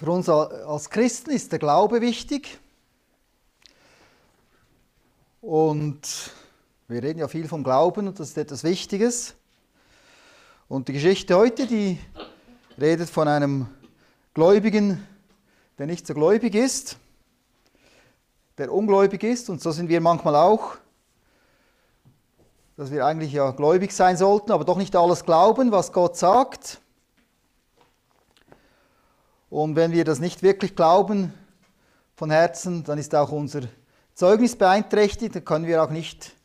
Für uns als Christen ist der Glaube wichtig. Und wir reden ja viel vom Glauben und das ist etwas Wichtiges. Und die Geschichte heute, die redet von einem Gläubigen, der nicht so gläubig ist, der ungläubig ist. Und so sind wir manchmal auch, dass wir eigentlich ja gläubig sein sollten, aber doch nicht alles glauben, was Gott sagt. Und wenn wir das nicht wirklich glauben von Herzen, dann ist auch unser Zeugnis beeinträchtigt, dann können wir, auch nicht,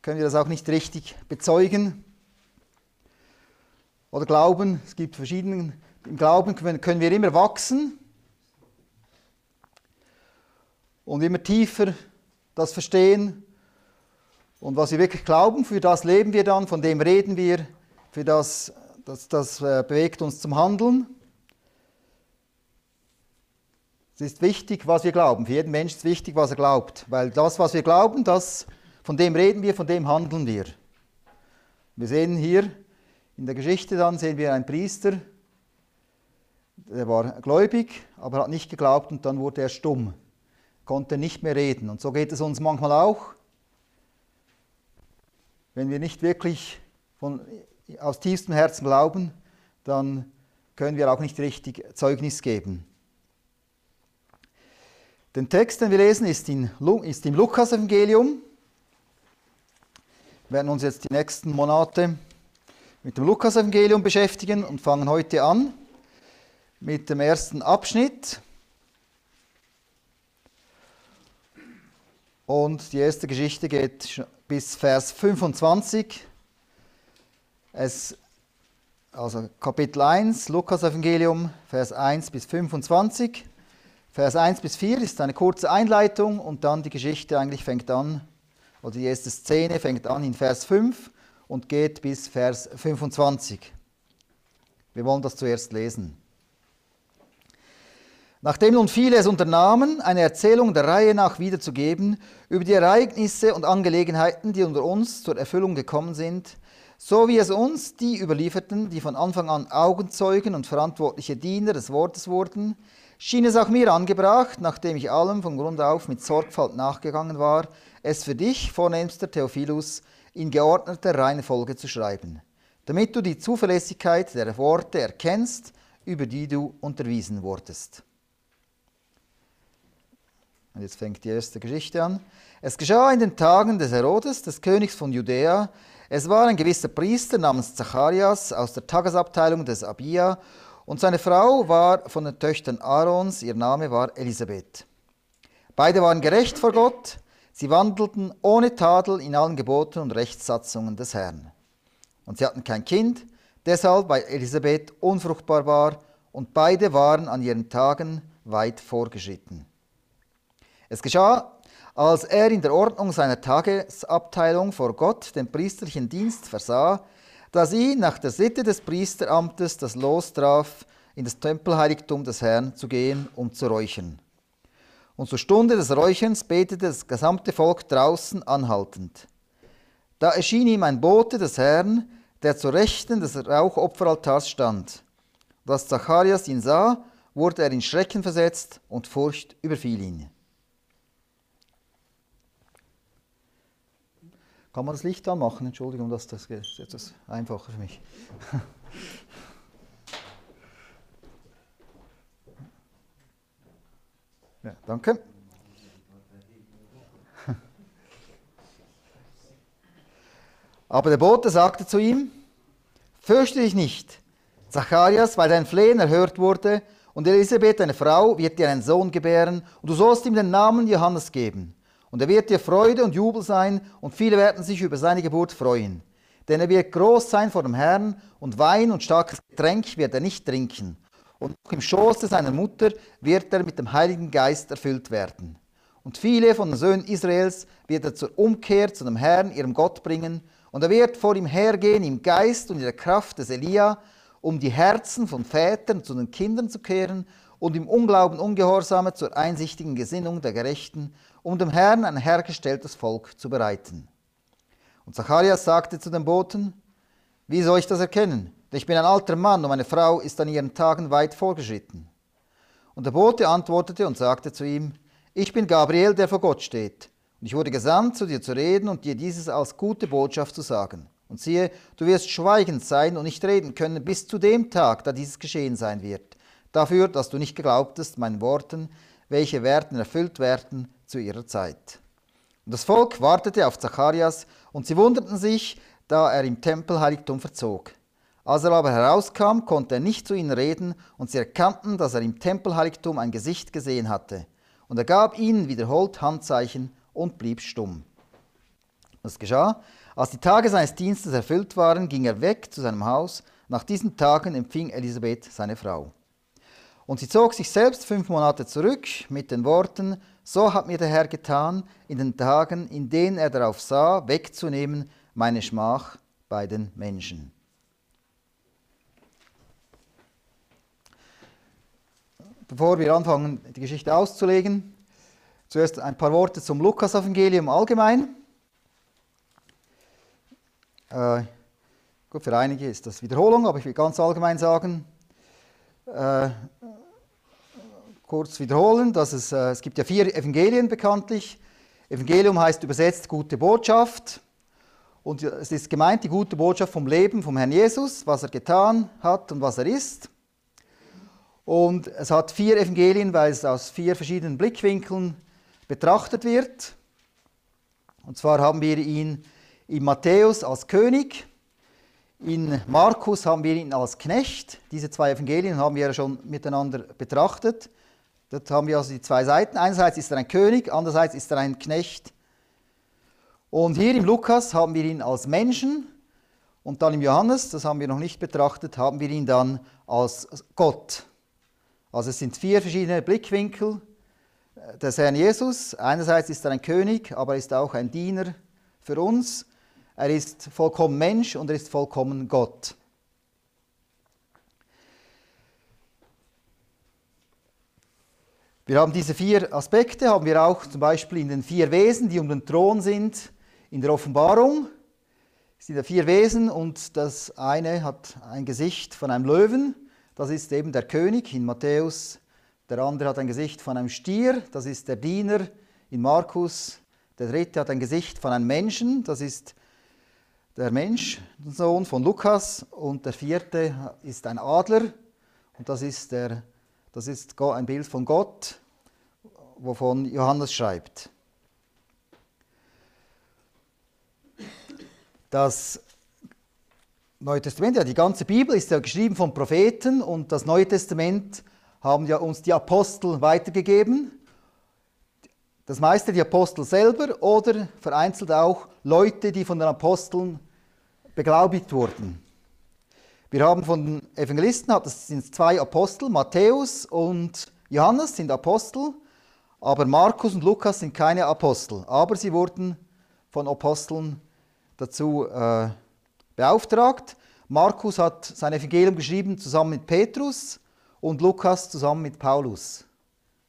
können wir das auch nicht richtig bezeugen. Oder glauben, es gibt verschiedene, im Glauben können wir immer wachsen und immer tiefer das verstehen. Und was wir wirklich glauben, für das leben wir dann, von dem reden wir, für das, das, das äh, bewegt uns zum Handeln. Es ist wichtig, was wir glauben. Für jeden Menschen ist wichtig, was er glaubt. Weil das, was wir glauben, das, von dem reden wir, von dem handeln wir. Wir sehen hier in der Geschichte dann, sehen wir einen Priester, der war gläubig, aber hat nicht geglaubt und dann wurde er stumm, konnte nicht mehr reden. Und so geht es uns manchmal auch. Wenn wir nicht wirklich von, aus tiefstem Herzen glauben, dann können wir auch nicht richtig Zeugnis geben. Den Text, den wir lesen, ist, in, ist im Lukas-Evangelium. Wir werden uns jetzt die nächsten Monate mit dem Lukas-Evangelium beschäftigen und fangen heute an mit dem ersten Abschnitt. Und die erste Geschichte geht bis Vers 25. Es, also Kapitel 1, Lukas-Evangelium, Vers 1 bis 25. Vers 1 bis 4 ist eine kurze Einleitung und dann die Geschichte eigentlich fängt an, oder die erste Szene fängt an in Vers 5 und geht bis Vers 25. Wir wollen das zuerst lesen. Nachdem nun viele es unternahmen, eine Erzählung der Reihe nach wiederzugeben über die Ereignisse und Angelegenheiten, die unter uns zur Erfüllung gekommen sind, so wie es uns die überlieferten, die von Anfang an Augenzeugen und verantwortliche Diener des Wortes wurden, schien es auch mir angebracht, nachdem ich allem von Grund auf mit Sorgfalt nachgegangen war, es für dich, vornehmster Theophilus, in geordneter Reihenfolge zu schreiben, damit du die Zuverlässigkeit der Worte erkennst, über die du unterwiesen wurdest. Und jetzt fängt die erste Geschichte an. Es geschah in den Tagen des Herodes, des Königs von Judäa. Es war ein gewisser Priester namens Zacharias aus der Tagesabteilung des Abia und seine Frau war von den Töchtern Aarons, ihr Name war Elisabeth. Beide waren gerecht vor Gott, sie wandelten ohne Tadel in allen Geboten und Rechtssatzungen des Herrn. Und sie hatten kein Kind, deshalb, weil Elisabeth unfruchtbar war, und beide waren an ihren Tagen weit vorgeschritten. Es geschah, als er in der Ordnung seiner Tagesabteilung vor Gott den priesterlichen Dienst versah, dass ihn nach der Sitte des Priesteramtes das Los traf, in das Tempelheiligtum des Herrn zu gehen, um zu räuchern. Und zur Stunde des Räucherns betete das gesamte Volk draußen anhaltend. Da erschien ihm ein Bote des Herrn, der zur Rechten des Rauchopferaltars stand. Und als Zacharias ihn sah, wurde er in Schrecken versetzt und Furcht überfiel ihn. Kann man das Licht anmachen? Entschuldigung, das, das ist etwas einfacher für mich. Ja, danke. Aber der Bote sagte zu ihm, fürchte dich nicht, Zacharias, weil dein Flehen erhört wurde, und Elisabeth, deine Frau, wird dir einen Sohn gebären, und du sollst ihm den Namen Johannes geben. Und er wird dir Freude und Jubel sein, und viele werden sich über seine Geburt freuen. Denn er wird groß sein vor dem Herrn, und Wein und starkes Getränk wird er nicht trinken. Und im Schoße seiner Mutter wird er mit dem Heiligen Geist erfüllt werden. Und viele von den Söhnen Israels wird er zur Umkehr zu dem Herrn, ihrem Gott, bringen. Und er wird vor ihm hergehen im Geist und in der Kraft des Elia, um die Herzen von Vätern zu den Kindern zu kehren und im Unglauben Ungehorsame zur einsichtigen Gesinnung der Gerechten um dem Herrn ein hergestelltes Volk zu bereiten. Und Zacharias sagte zu den Boten, wie soll ich das erkennen? Denn ich bin ein alter Mann und meine Frau ist an ihren Tagen weit vorgeschritten. Und der Bote antwortete und sagte zu ihm, ich bin Gabriel, der vor Gott steht. Und ich wurde gesandt, zu dir zu reden und dir dieses als gute Botschaft zu sagen. Und siehe, du wirst schweigend sein und nicht reden können bis zu dem Tag, da dieses geschehen sein wird. Dafür, dass du nicht geglaubtest meinen Worten, welche werden erfüllt werden zu ihrer Zeit. Und das Volk wartete auf Zacharias, und sie wunderten sich, da er im Tempelheiligtum verzog. Als er aber herauskam, konnte er nicht zu ihnen reden, und sie erkannten, dass er im Tempelheiligtum ein Gesicht gesehen hatte. Und er gab ihnen wiederholt Handzeichen und blieb stumm. Was geschah? Als die Tage seines Dienstes erfüllt waren, ging er weg zu seinem Haus. Nach diesen Tagen empfing Elisabeth seine Frau. Und sie zog sich selbst fünf Monate zurück mit den Worten, so hat mir der Herr getan, in den Tagen, in denen er darauf sah, wegzunehmen meine Schmach bei den Menschen. Bevor wir anfangen, die Geschichte auszulegen, zuerst ein paar Worte zum Lukas-Evangelium allgemein. Äh, gut, für einige ist das Wiederholung, aber ich will ganz allgemein sagen, äh, kurz wiederholen, dass es, äh, es gibt ja vier Evangelien bekanntlich. Evangelium heißt übersetzt gute Botschaft. Und es ist gemeint die gute Botschaft vom Leben vom Herrn Jesus, was er getan hat und was er ist. Und es hat vier Evangelien, weil es aus vier verschiedenen Blickwinkeln betrachtet wird. Und zwar haben wir ihn in Matthäus als König, in Markus haben wir ihn als Knecht. Diese zwei Evangelien haben wir ja schon miteinander betrachtet. Dort haben wir also die zwei Seiten. Einerseits ist er ein König, andererseits ist er ein Knecht. Und hier im Lukas haben wir ihn als Menschen und dann im Johannes, das haben wir noch nicht betrachtet, haben wir ihn dann als Gott. Also es sind vier verschiedene Blickwinkel des Herrn Jesus. Einerseits ist er ein König, aber er ist auch ein Diener für uns. Er ist vollkommen Mensch und er ist vollkommen Gott. Wir haben diese vier Aspekte, haben wir auch zum Beispiel in den vier Wesen, die um den Thron sind, in der Offenbarung. Es sind ja vier Wesen und das eine hat ein Gesicht von einem Löwen, das ist eben der König in Matthäus. Der andere hat ein Gesicht von einem Stier, das ist der Diener in Markus. Der dritte hat ein Gesicht von einem Menschen, das ist der Mensch, Sohn von Lukas. Und der vierte ist ein Adler und das ist, der, das ist ein Bild von Gott, wovon Johannes schreibt. Das Neue Testament, ja, die ganze Bibel ist ja geschrieben von Propheten und das Neue Testament haben ja uns die Apostel weitergegeben. Das meiste die Apostel selber oder vereinzelt auch Leute, die von den Aposteln beglaubigt wurden. Wir haben von den Evangelisten, das sind zwei Apostel, Matthäus und Johannes sind Apostel, aber Markus und Lukas sind keine Apostel, aber sie wurden von Aposteln dazu äh, beauftragt. Markus hat sein Evangelium geschrieben zusammen mit Petrus und Lukas zusammen mit Paulus.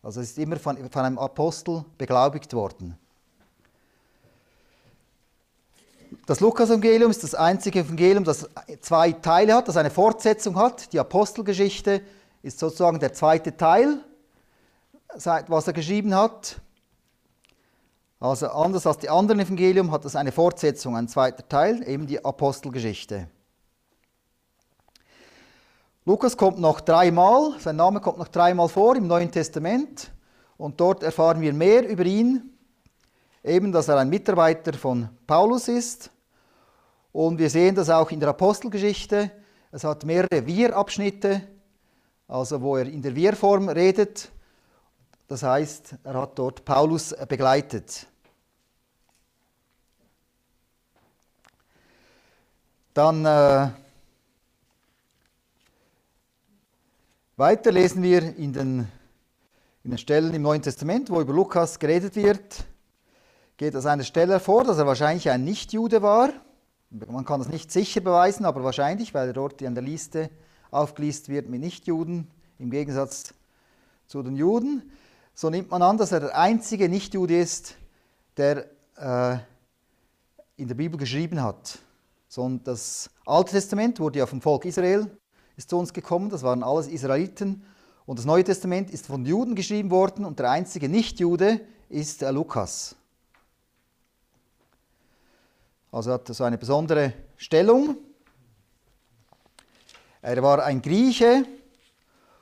Also es ist immer von, von einem Apostel beglaubigt worden. Das Lukas-Evangelium ist das einzige Evangelium, das zwei Teile hat, das eine Fortsetzung hat. Die Apostelgeschichte ist sozusagen der zweite Teil, was er geschrieben hat. Also anders als die anderen Evangelium hat es eine Fortsetzung, ein zweiter Teil, eben die Apostelgeschichte. Lukas kommt noch dreimal, sein Name kommt noch dreimal vor im Neuen Testament und dort erfahren wir mehr über ihn, eben dass er ein Mitarbeiter von Paulus ist und wir sehen das auch in der Apostelgeschichte. Es hat mehrere Wir-Abschnitte, also wo er in der Wir-Form redet das heißt, er hat dort Paulus begleitet. Dann äh, weiter lesen wir in den, in den Stellen im Neuen Testament, wo über Lukas geredet wird, geht aus einer Stelle hervor, dass er wahrscheinlich ein Nichtjude war. Man kann das nicht sicher beweisen, aber wahrscheinlich, weil er dort an der Liste aufgelistet wird mit Nichtjuden, im Gegensatz zu den Juden so nimmt man an, dass er der einzige Nichtjude ist, der äh, in der Bibel geschrieben hat. Sondern das Alte Testament wurde ja vom Volk Israel, ist zu uns gekommen, das waren alles Israeliten. Und das Neue Testament ist von Juden geschrieben worden und der einzige Nicht-Jude ist Lukas. Also hat so eine besondere Stellung. Er war ein Grieche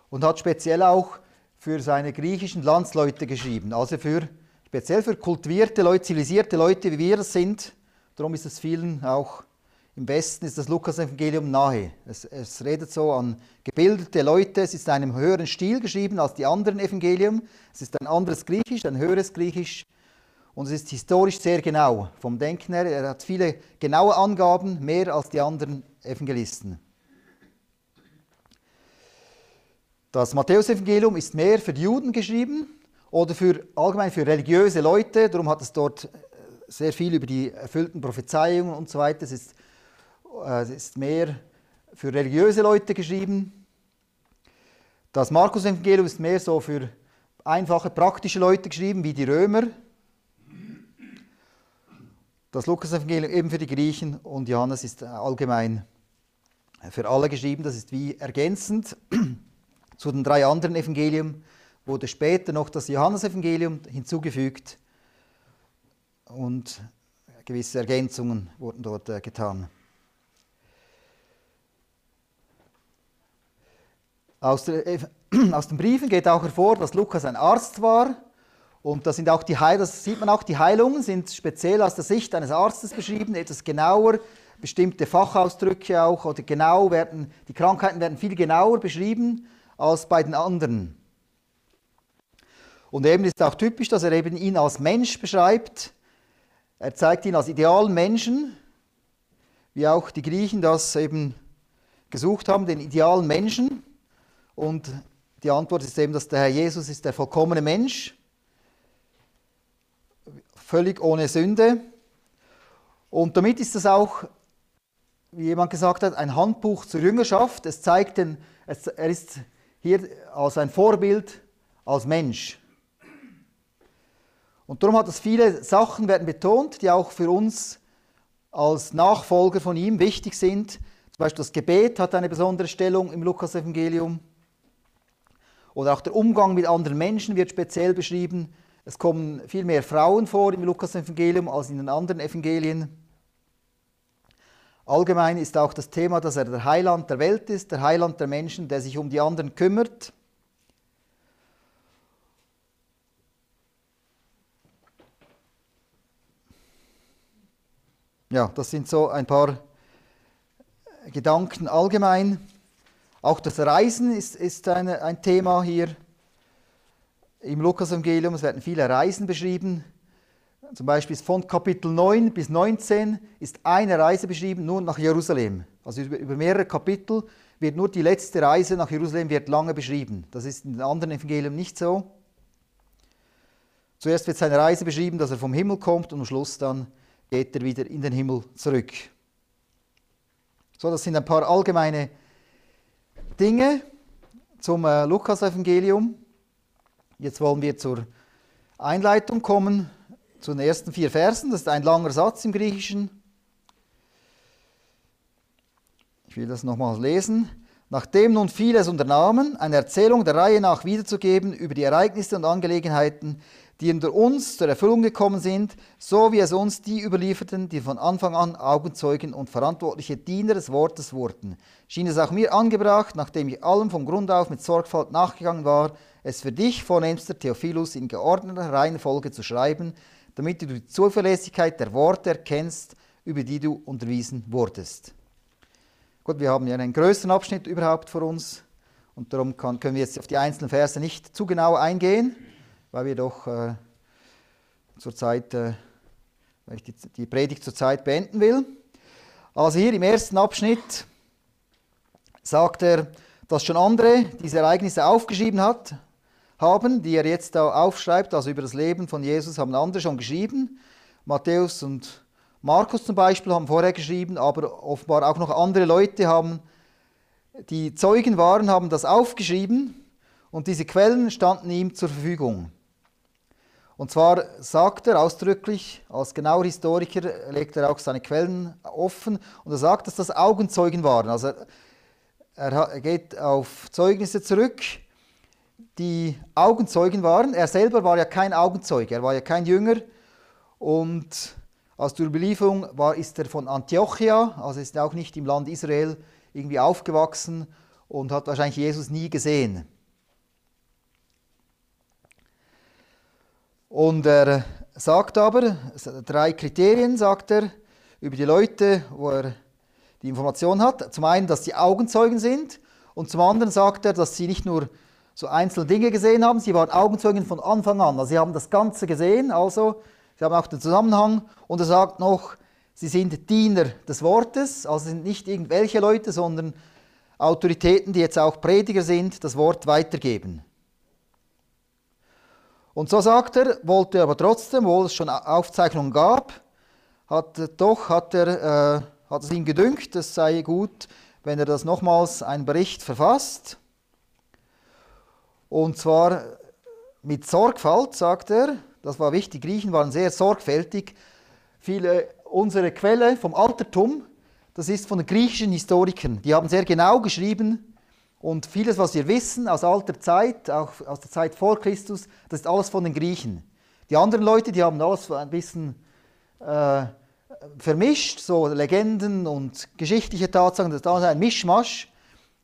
und hat speziell auch für seine griechischen Landsleute geschrieben, also für, speziell für kultivierte Leute, zivilisierte Leute, wie wir es sind. Darum ist es vielen auch im Westen ist das Lukas-Evangelium nahe. Es, es, redet so an gebildete Leute, es ist in einem höheren Stil geschrieben als die anderen Evangelien. Es ist ein anderes Griechisch, ein höheres Griechisch und es ist historisch sehr genau vom Denken her. Er hat viele genaue Angaben, mehr als die anderen Evangelisten. Das Matthäusevangelium ist mehr für die Juden geschrieben oder für, allgemein für religiöse Leute. Darum hat es dort äh, sehr viel über die erfüllten Prophezeiungen und so weiter. Es ist, äh, es ist mehr für religiöse Leute geschrieben. Das Markus-Evangelium ist mehr so für einfache, praktische Leute geschrieben, wie die Römer. Das Lukas-Evangelium eben für die Griechen und Johannes ist allgemein für alle geschrieben. Das ist wie ergänzend. Zu den drei anderen Evangelien wurde später noch das Johannesevangelium hinzugefügt und gewisse Ergänzungen wurden dort äh, getan. Aus, den Briefen geht auch hervor, dass Lukas ein Arzt war. Und das, sind auch die das sieht man auch, die Heilungen sind speziell aus der Sicht eines Arztes beschrieben, etwas genauer, bestimmte Fachausdrücke auch, oder genau werden, die Krankheiten werden viel genauer beschrieben als bei den anderen. Und eben ist auch typisch, dass er eben ihn als Mensch beschreibt. Er zeigt ihn als idealen Menschen, wie auch die Griechen das eben gesucht haben, den idealen Menschen. Und die Antwort ist eben, dass der Herr Jesus ist der vollkommene Mensch, völlig ohne Sünde. Und damit ist das auch, wie jemand gesagt hat, ein Handbuch zur Jüngerschaft. Es zeigt den, er ist hier als ein Vorbild, als Mensch. Und darum hat es viele Sachen werden betont, die auch für uns als Nachfolger von ihm wichtig sind. Zum Beispiel das Gebet hat eine besondere Stellung im Lukas-Evangelium. Oder auch der Umgang mit anderen Menschen wird speziell beschrieben. Es kommen viel mehr Frauen vor im Lukas-Evangelium als in den anderen Evangelien. Allgemein ist auch das Thema, dass er der Heiland der Welt ist, der Heiland der Menschen, der sich um die anderen kümmert. Ja, das sind so ein paar Gedanken allgemein. Auch das Reisen ist, ist eine, ein Thema hier im Lukas-Evangelium. Es werden viele Reisen beschrieben. Zum Beispiel von Kapitel 9 bis 19 ist eine Reise beschrieben, nur nach Jerusalem. Also über, mehrere Kapitel wird nur die letzte Reise nach Jerusalem wird lange beschrieben. Das ist in den anderen Evangelien nicht so. Zuerst wird seine Reise beschrieben, dass er vom Himmel kommt und am Schluss dann geht er wieder in den Himmel zurück. So, das sind ein paar allgemeine Dinge zum äh, Lukas-Evangelium. Jetzt wollen wir zur Einleitung kommen zu den ersten vier Versen. Das ist ein langer Satz im Griechischen. Ich will das nochmal lesen. Nachdem nun viele es unternahmen, eine Erzählung der Reihe nach wiederzugeben über die Ereignisse und Angelegenheiten, die unter uns zur Erfüllung gekommen sind, so wie es uns die überlieferten, die von Anfang an Augenzeugen und verantwortliche Diener des Wortes wurden, schien es auch mir angebracht, nachdem ich allem vom Grund auf mit Sorgfalt nachgegangen war, es für dich, vornehmster Theophilus, in geordneter Reihenfolge zu schreiben, damit du die Zuverlässigkeit der Worte erkennst, über die du unterwiesen wurdest. Gut, wir haben ja einen größeren Abschnitt überhaupt vor uns und darum kann, können wir jetzt auf die einzelnen Verse nicht zu genau eingehen, weil wir doch äh, zurzeit, äh, weil ich die, die Predigt zurzeit beenden will. Also hier im ersten Abschnitt sagt er, dass schon andere diese Ereignisse aufgeschrieben hat, haben, die er jetzt da aufschreibt, also über das Leben von Jesus, haben andere schon geschrieben. Matthäus und Markus zum Beispiel haben vorher geschrieben, aber offenbar auch noch andere Leute haben, die Zeugen waren, haben das aufgeschrieben und diese Quellen standen ihm zur Verfügung. Und zwar sagt er ausdrücklich, als genauer Historiker legt er auch seine Quellen offen und er sagt, dass das Augenzeugen waren. Also er geht auf Zeugnisse zurück, die Augenzeugen waren. Er selber war ja kein Augenzeuge, er war ja kein Jünger. Und aus der Überlieferung war, ist er von Antiochia, also ist er auch nicht im Land Israel irgendwie aufgewachsen und hat wahrscheinlich Jesus nie gesehen. Und er sagt aber, drei Kriterien sagt er über die Leute, wo er die Information hat. Zum einen, dass sie Augenzeugen sind und zum anderen sagt er, dass sie nicht nur so einzelne Dinge gesehen haben, sie waren Augenzeugen von Anfang an. Also sie haben das Ganze gesehen, also sie haben auch den Zusammenhang und er sagt noch, sie sind Diener des Wortes, also sind nicht irgendwelche Leute, sondern Autoritäten, die jetzt auch Prediger sind, das Wort weitergeben. Und so sagt er, wollte er aber trotzdem, obwohl es schon Aufzeichnungen gab, hat, doch hat, er, äh, hat es ihm gedünkt, es sei gut, wenn er das nochmals einen Bericht verfasst. Und zwar mit Sorgfalt, sagt er, das war wichtig, die Griechen waren sehr sorgfältig. Viele, unsere Quelle vom Altertum, das ist von den griechischen Historikern. Die haben sehr genau geschrieben, und vieles, was wir wissen aus alter Zeit, auch aus der Zeit vor Christus, das ist alles von den Griechen. Die anderen Leute, die haben alles ein bisschen äh, vermischt, so Legenden und geschichtliche Tatsachen, das ist alles ein Mischmasch.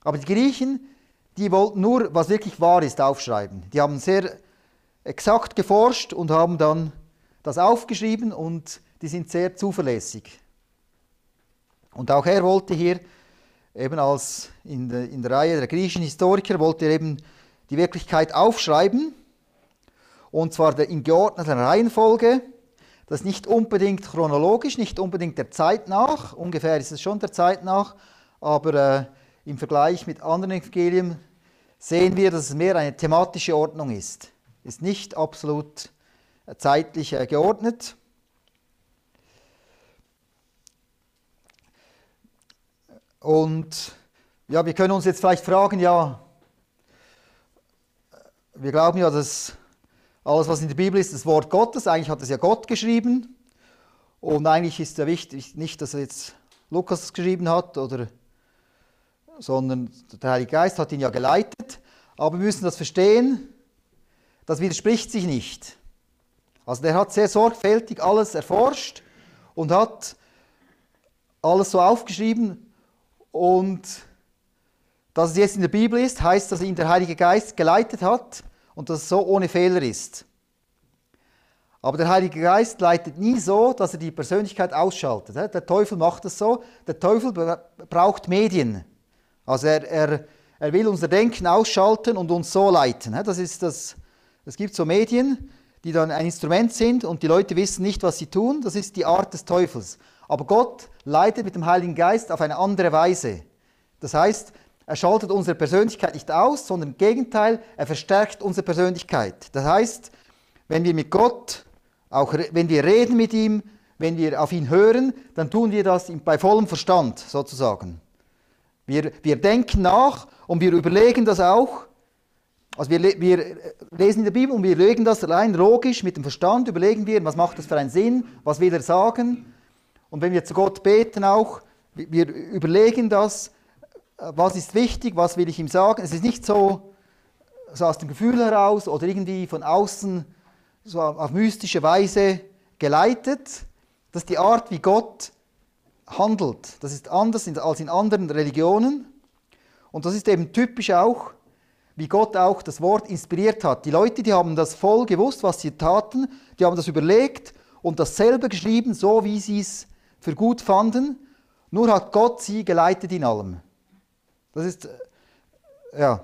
Aber die Griechen, die wollten nur, was wirklich wahr ist, aufschreiben. Die haben sehr exakt geforscht und haben dann das aufgeschrieben und die sind sehr zuverlässig. Und auch er wollte hier eben als in der, in der Reihe der griechischen Historiker, wollte er eben die Wirklichkeit aufschreiben, und zwar in geordneter Reihenfolge. Das nicht unbedingt chronologisch, nicht unbedingt der Zeit nach, ungefähr ist es schon der Zeit nach, aber äh, im Vergleich mit anderen Evangelien sehen wir, dass es mehr eine thematische Ordnung ist. Ist nicht absolut äh, zeitlich äh, geordnet. Und ja, wir können uns jetzt vielleicht fragen, ja, wir glauben ja, dass alles, was in der Bibel ist, das Wort Gottes, eigentlich hat es ja Gott geschrieben. Und eigentlich ist ja wichtig, nicht, dass jetzt Lukas es geschrieben hat, oder, sondern der Heilige Geist hat ihn ja geleitet. Aber wir müssen das verstehen, das widerspricht sich nicht. Also der hat sehr sorgfältig alles erforscht und hat alles so aufgeschrieben, und dass es jetzt in der Bibel ist, heißt, dass ihn der Heilige Geist geleitet hat und dass es so ohne Fehler ist. Aber der Heilige Geist leitet nie so, dass er die Persönlichkeit ausschaltet. Der Teufel macht es so. Der Teufel braucht Medien. Also er, er, er will unser Denken ausschalten und uns so leiten. Das ist das, es gibt so Medien, die dann ein Instrument sind und die Leute wissen nicht, was sie tun. Das ist die Art des Teufels. Aber Gott leitet mit dem Heiligen Geist auf eine andere Weise. Das heißt, er schaltet unsere Persönlichkeit nicht aus, sondern im Gegenteil, er verstärkt unsere Persönlichkeit. Das heißt, wenn wir mit Gott, auch wenn wir reden mit ihm, wenn wir auf ihn hören, dann tun wir das bei vollem Verstand sozusagen. Wir, wir denken nach und wir überlegen das auch. Also wir, wir lesen in der Bibel und wir überlegen das allein logisch mit dem Verstand, überlegen wir, was macht das für einen Sinn, was will er sagen. Und wenn wir zu Gott beten auch, wir überlegen das, äh, was ist wichtig, was will ich ihm sagen. Es ist nicht so, so aus dem Gefühl heraus oder irgendwie von außen so auf mystische Weise geleitet. Das ist die Art, wie Gott handelt. Das ist anders als in anderen Religionen. Und das ist eben typisch auch, wie Gott auch das Wort inspiriert hat. Die Leute, die haben das voll gewusst, was sie taten, die haben das überlegt und dasselbe geschrieben, so wie sie es für gut fanden, nur hat Gott sie geleitet in allem. Das ist, äh, ja,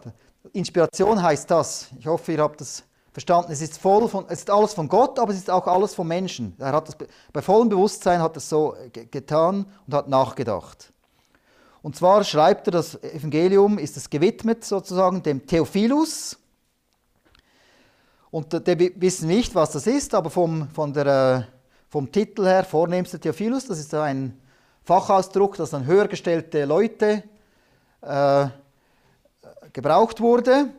Inspiration heißt das. Ich hoffe, ihr habt das verstanden. Es ist, voll von, es ist alles von Gott, aber es ist auch alles vom Menschen. Er hat das, bei vollem Bewusstsein hat es so getan und hat nachgedacht. Und zwar schreibt er, das Evangelium ist es gewidmet sozusagen dem Theophilus. Und der wissen nicht, was das ist, aber vom, von der äh, vom Titel her vornehmster Theophilus, das ist ein Fachausdruck, das an höher gestellte Leute äh, gebraucht wurde.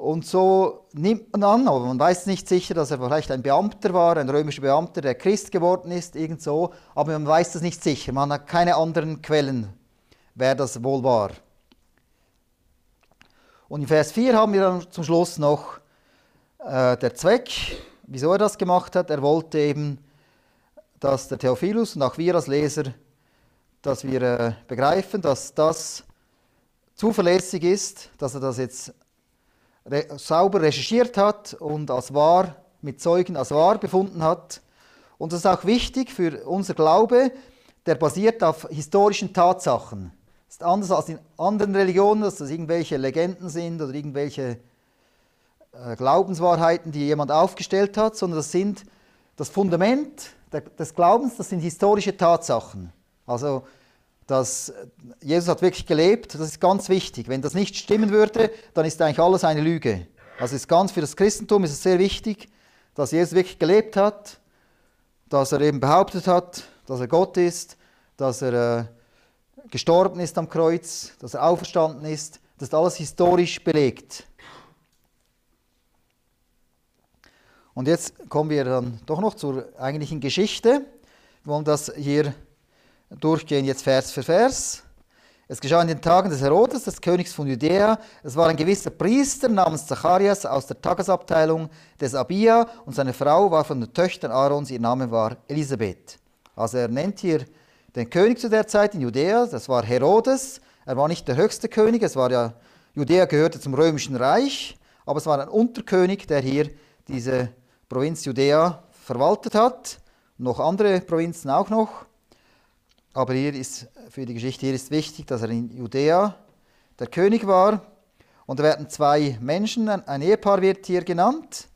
Und so nimmt man an, aber man weiß nicht sicher, dass er vielleicht ein Beamter war, ein römischer Beamter, der Christ geworden ist, irgend so, aber man weiß das nicht sicher. Man hat keine anderen Quellen, wer das wohl war. Und in Vers 4 haben wir dann zum Schluss noch äh, der Zweck, wieso er das gemacht hat. Er wollte eben, dass der Theophilus und auch wir als Leser, dass wir äh, begreifen, dass das zuverlässig ist, dass er das jetzt re sauber recherchiert hat und als wahr, mit Zeugen als wahr befunden hat. Und das ist auch wichtig für unser Glaube, der basiert auf historischen Tatsachen. Das ist anders als in anderen Religionen, dass das irgendwelche Legenden sind oder irgendwelche äh, Glaubenswahrheiten, die jemand aufgestellt hat, sondern das sind das Fundament des Glaubens, das sind historische Tatsachen. Also dass Jesus hat wirklich gelebt, das ist ganz wichtig. Wenn das nicht stimmen würde, dann ist eigentlich alles eine Lüge. Also ist ganz für das Christentum ist es sehr wichtig, dass Jesus wirklich gelebt hat, dass er eben behauptet hat, dass er Gott ist, dass er äh, gestorben ist am Kreuz, dass er auferstanden ist. Das ist alles historisch belegt. Und jetzt kommen wir dann doch noch zur eigentlichen Geschichte. Wir wollen das hier durchgehen jetzt Vers für Vers. Es geschah in den Tagen des Herodes, des Königs von Judäa. Es war ein gewisser Priester namens Zacharias aus der Tagesabteilung des Abia und seine Frau war von den Töchtern Aarons, ihr Name war Elisabeth. Also er nennt hier den König zu der Zeit in Judäa, das war Herodes. Er war nicht der höchste König, es war ja, Judäa gehörte zum römischen Reich, aber es war ein Unterkönig, der hier diese Provinz Judäa verwaltet hat. Noch andere Provinzen auch noch. Aber hier ist, für die Geschichte hier ist wichtig, dass er in Judäa der König war. Und da werden zwei Menschen, ein Ehepaar wird hier genannt.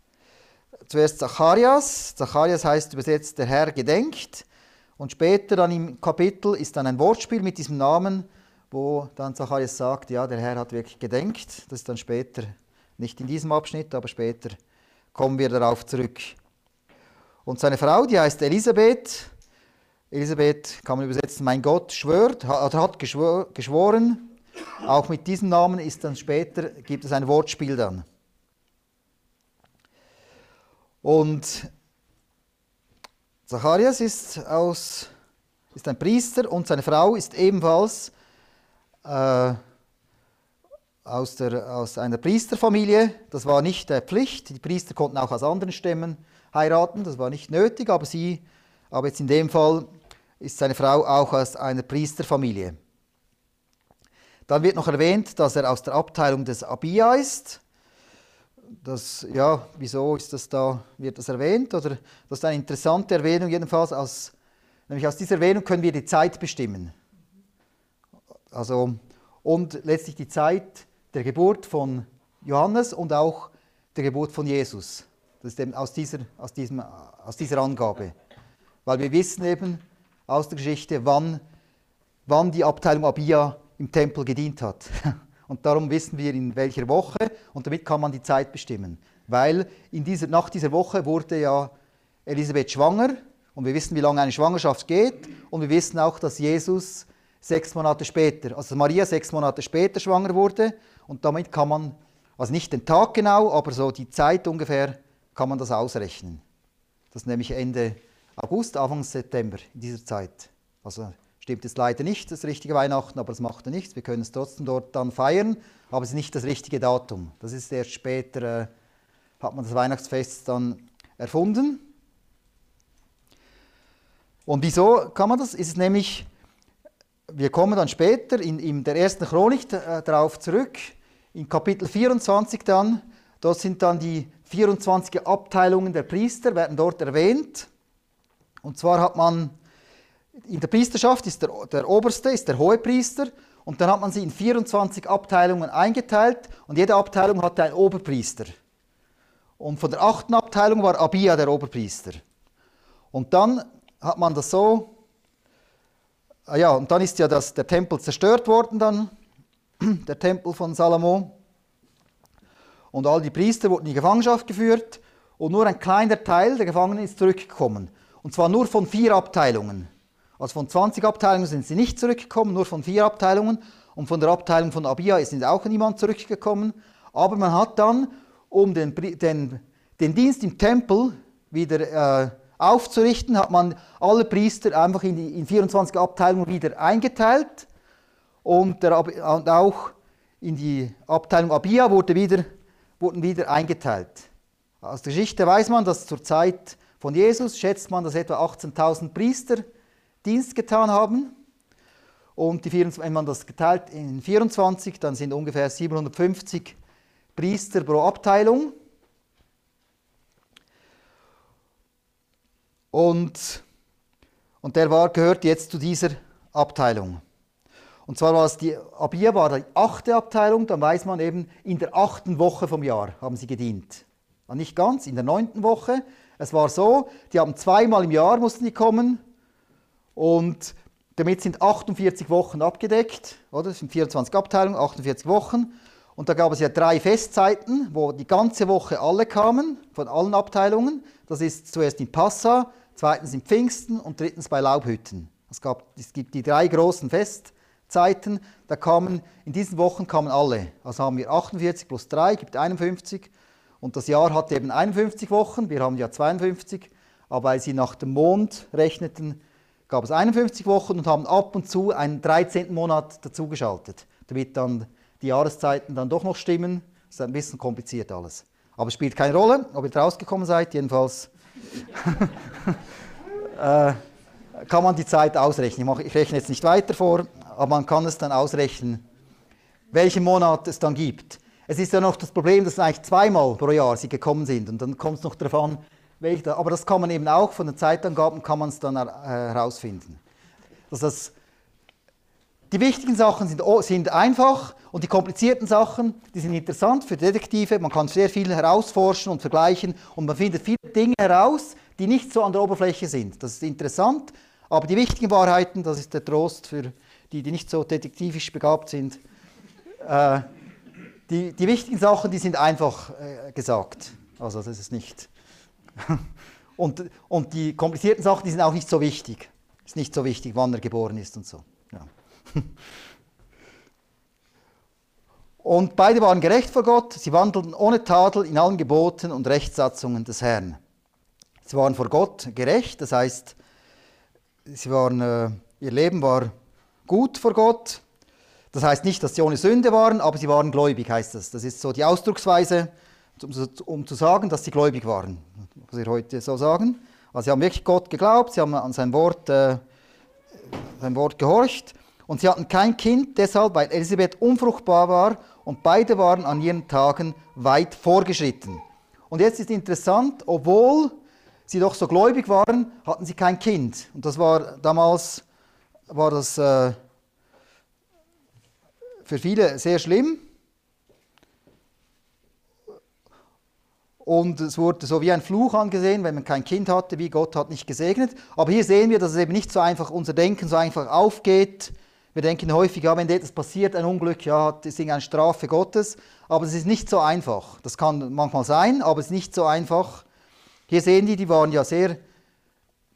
Zuerst Zacharias. Zacharias heißt übersetzt, der Herr gedenkt. Und später dann im Kapitel ist dann ein Wortspiel mit diesem Namen, wo dann Zacharias sagt, ja, der Herr hat wirklich gedenkt. Das ist dann später, nicht in diesem Abschnitt, aber später kommen wir darauf zurück. Und seine Frau, die heißt Elisabeth. Elisabeth kann man übersetzen, mein Gott schwört, oder hat geschworen. Auch mit diesem Namen ist dann später, gibt es ein Wortspiel dann. Und Zacharias ist, aus, ist ein Priester und seine Frau ist ebenfalls äh, aus, der, aus einer Priesterfamilie. Das war nicht der Pflicht. Die Priester konnten auch aus anderen Stämmen heiraten, das war nicht nötig, aber sie, aber jetzt in dem Fall ist seine Frau auch aus einer Priesterfamilie. Dann wird noch erwähnt, dass er aus der Abteilung des Abia ist. Das, ja, wieso ist das da, wird das erwähnt? Oder das ist eine interessante Erwähnung, jedenfalls aus, nämlich aus dieser Erwähnung können wir die Zeit bestimmen. Also, und letztlich die Zeit der Geburt von Johannes und auch der Geburt von Jesus. Das ist eben aus dieser, aus diesem, aus dieser Angabe. Weil wir wissen eben, aus der Geschichte, wann, wann die Abteilung Abia im Tempel gedient hat. Und darum wissen wir, in welcher Woche, und damit kann man die Zeit bestimmen. Weil in dieser, nach dieser Woche wurde ja Elisabeth schwanger, und wir wissen, wie lange eine Schwangerschaft geht, und wir wissen auch, dass Jesus sechs Monate später, also Maria sechs Monate später schwanger wurde, und damit kann man, also nicht den Tag genau, aber so die Zeit ungefähr, kann man das ausrechnen. Das ist nämlich Ende August, Anfang September in dieser Zeit. Also stimmt jetzt leider nicht das richtige Weihnachten, aber es macht ja nichts. Wir können es trotzdem dort dann feiern, aber es ist nicht das richtige Datum. Das ist erst später, äh, hat man das Weihnachtsfest dann erfunden. Und wieso kann man das? Ist es nämlich, wir kommen dann später in, in der ersten Chronik äh, darauf zurück, in Kapitel 24 dann, dort sind dann die 24 Abteilungen der Priester, werden dort erwähnt. Und zwar hat man in der Priesterschaft ist der, der Oberste, ist der Hohepriester und dann hat man sie in 24 Abteilungen eingeteilt und jede Abteilung hatte einen Oberpriester. Und von der achten Abteilung war Abia der Oberpriester. Und dann hat man das so, ah ja, und dann ist ja das, der Tempel zerstört worden dann, der Tempel von Salomo. Und all die Priester wurden in die Gefangenschaft geführt und nur ein kleiner Teil der Gefangenen ist zurückgekommen. Und zwar nur von vier Abteilungen. Also von 20 Abteilungen sind sie nicht zurückgekommen, nur von vier Abteilungen. Und von der Abteilung von Abia ist auch niemand zurückgekommen. Aber man hat dann, um den, den, den Dienst im Tempel wieder äh, aufzurichten, hat man alle Priester einfach in, die, in 24 Abteilungen wieder eingeteilt. Und, der, und auch in die Abteilung Abia wurde wieder, wurden wieder eingeteilt. Aus der Geschichte weiß man, dass zur Zeit von Jesus schätzt man, dass etwa 18.000 Priester Dienst getan haben. Und die, wenn man das geteilt in 24, dann sind ungefähr 750 Priester pro Abteilung. Und, und der war, gehört jetzt zu dieser Abteilung. Und zwar war es die, ab hier war die achte Abteilung, dann weiß man eben, in der achten Woche vom Jahr haben sie gedient. Nicht ganz, in der neunten Woche. Es war so, die haben zweimal im Jahr mussten die kommen und damit sind 48 Wochen abgedeckt, oder? Das sind 24 Abteilungen, 48 Wochen. Und da gab es ja drei Festzeiten, wo die ganze Woche alle kamen, von allen Abteilungen. Das ist zuerst in Passa, zweitens in Pfingsten und drittens bei Laubhütten. Es, gab, es gibt die drei großen Festzeiten, da kamen, in diesen Wochen kamen alle. Also haben wir 48 plus 3, gibt 51. Und das Jahr hatte eben 51 Wochen, wir haben ja 52. Aber weil sie nach dem Mond rechneten, gab es 51 Wochen und haben ab und zu einen 13. Monat dazugeschaltet, damit dann die Jahreszeiten dann doch noch stimmen. Das ist ein bisschen kompliziert alles. Aber es spielt keine Rolle, ob ihr rausgekommen seid, jedenfalls äh, kann man die Zeit ausrechnen. Ich, mache, ich rechne jetzt nicht weiter vor, aber man kann es dann ausrechnen, welchen Monat es dann gibt. Es ist ja noch das Problem, dass eigentlich zweimal pro Jahr sie gekommen sind und dann kommt es noch darauf an, welcher. Aber das kann man eben auch von den Zeitangaben kann man es dann äh, herausfinden. Dass das, die wichtigen Sachen sind, sind einfach und die komplizierten Sachen, die sind interessant für Detektive. Man kann sehr viel herausforschen und vergleichen und man findet viele Dinge heraus, die nicht so an der Oberfläche sind. Das ist interessant, aber die wichtigen Wahrheiten, das ist der Trost für die, die nicht so detektivisch begabt sind. Äh, die, die wichtigen Sachen, die sind einfach äh, gesagt. Also das ist nicht und, und die komplizierten Sachen, die sind auch nicht so wichtig. Ist nicht so wichtig, wann er geboren ist und so. Ja. Und beide waren gerecht vor Gott, sie wandelten ohne Tadel in allen Geboten und Rechtssatzungen des Herrn. Sie waren vor Gott gerecht, das heißt, sie waren, äh, ihr Leben war gut vor Gott. Das heißt nicht, dass sie ohne Sünde waren, aber sie waren gläubig, heißt das. Das ist so die Ausdrucksweise, um, zu sagen, dass sie gläubig waren was wir heute so sagen. Also sie haben wirklich Gott geglaubt, sie haben an sein Wort, äh, sein Wort gehorcht und sie hatten kein Kind, deshalb, weil Elisabeth unfruchtbar war und beide waren an ihren Tagen weit vorgeschritten. Und jetzt ist interessant, obwohl sie doch so gläubig waren, hatten sie kein Kind. Und das war damals war das äh, für viele sehr schlimm. Und es wurde so wie ein Fluch angesehen, wenn man kein Kind hatte, wie Gott hat nicht gesegnet. Aber hier sehen wir, dass es eben nicht so einfach, unser Denken so einfach aufgeht. Wir denken häufig, ja, wenn etwas passiert, ein Unglück, ja, das ist eine Strafe Gottes. Aber es ist nicht so einfach. Das kann manchmal sein, aber es ist nicht so einfach. Hier sehen die, die waren ja sehr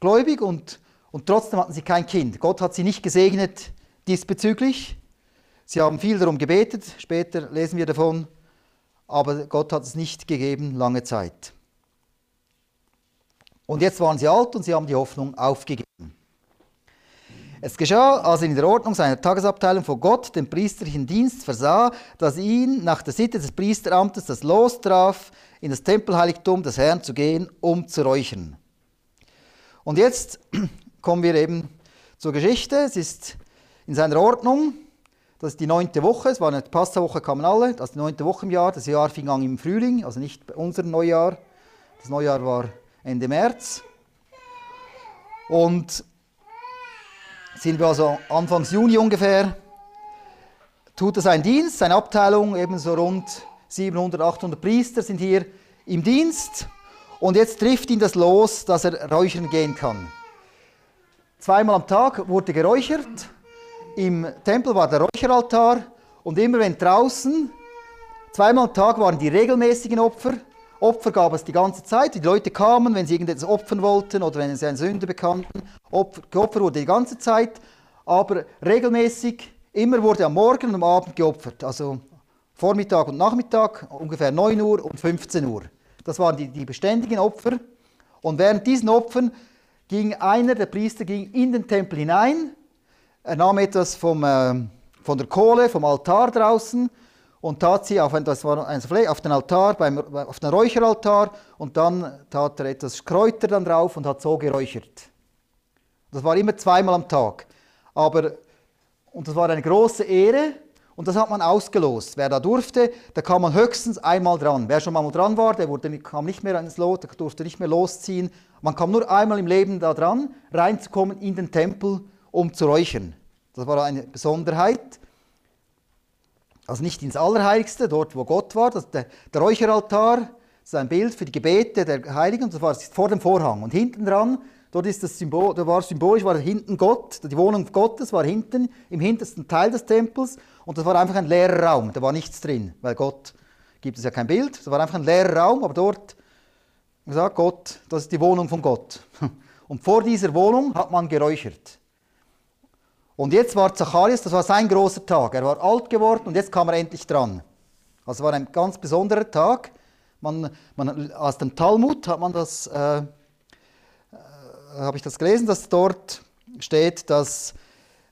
gläubig und, und trotzdem hatten sie kein Kind. Gott hat sie nicht gesegnet diesbezüglich. Sie haben viel darum gebetet, später lesen wir davon aber Gott hat es nicht gegeben lange Zeit. Und jetzt waren sie alt und sie haben die Hoffnung aufgegeben. Es geschah, als er in der Ordnung seiner Tagesabteilung vor Gott den priesterlichen Dienst versah, dass ihn nach der Sitte des Priesteramtes das Los traf, in das Tempelheiligtum des Herrn zu gehen, um zu räuchern. Und jetzt kommen wir eben zur Geschichte. Es ist in seiner Ordnung, das ist die neunte Woche, es war eine Passawoche, kamen alle, das ist die neunte Woche im Jahr. Das Jahr fing an im Frühling, also nicht unser Neujahr. Das Neujahr war Ende März. Und sind wir also Anfang Juni ungefähr, tut er seinen Dienst, seine Abteilung, ebenso rund 700, 800 Priester sind hier im Dienst. Und jetzt trifft ihn das Los, dass er räuchern gehen kann. Zweimal am Tag wurde geräuchert im Tempel war der Räucheraltar und immer wenn draußen, zweimal am Tag waren die regelmäßigen Opfer. Opfer gab es die ganze Zeit. Die Leute kamen, wenn sie irgendetwas opfern wollten oder wenn sie eine Sünde bekannten. Opfer, geopfert wurde die ganze Zeit, aber regelmäßig, immer wurde am Morgen und am Abend geopfert. Also Vormittag und Nachmittag, ungefähr 9 Uhr und 15 Uhr. Das waren die, die beständigen Opfer. Und während diesen Opfern ging einer der Priester ging in den Tempel hinein er nahm etwas vom, äh, von der Kohle, vom Altar draußen und tat sie auf, ein, das war ein, auf den Altar, beim, auf den Räucheraltar und dann tat er etwas Kräuter dann drauf und hat so geräuchert. Das war immer zweimal am Tag. Aber, und das war eine große Ehre und das hat man ausgelost. Wer da durfte, da kam man höchstens einmal dran. Wer schon mal dran war, der wurde, kam nicht mehr ins Lot, der durfte nicht mehr losziehen. Man kam nur einmal im Leben da dran, reinzukommen in den Tempel, um zu räuchern. Das war eine Besonderheit. Also nicht ins Allerheiligste, dort wo Gott war. Der, der Räucheraltar ist ein Bild für die Gebete der Heiligen. Das war vor dem Vorhang. Und hinten dran, dort ist das Symbol, da war symbolisch, war hinten Gott. Die Wohnung Gottes war hinten, im hintersten Teil des Tempels. Und das war einfach ein leerer Raum. Da war nichts drin, weil Gott gibt es ja kein Bild. Das war einfach ein leerer Raum, aber dort gesagt, Gott, das ist die Wohnung von Gott. Und vor dieser Wohnung hat man geräuchert. Und jetzt war Zacharias, das war sein großer Tag. Er war alt geworden und jetzt kam er endlich dran. Also war ein ganz besonderer Tag. Man, man, aus dem Talmud hat man das, äh, äh, habe ich das gelesen, dass dort steht, dass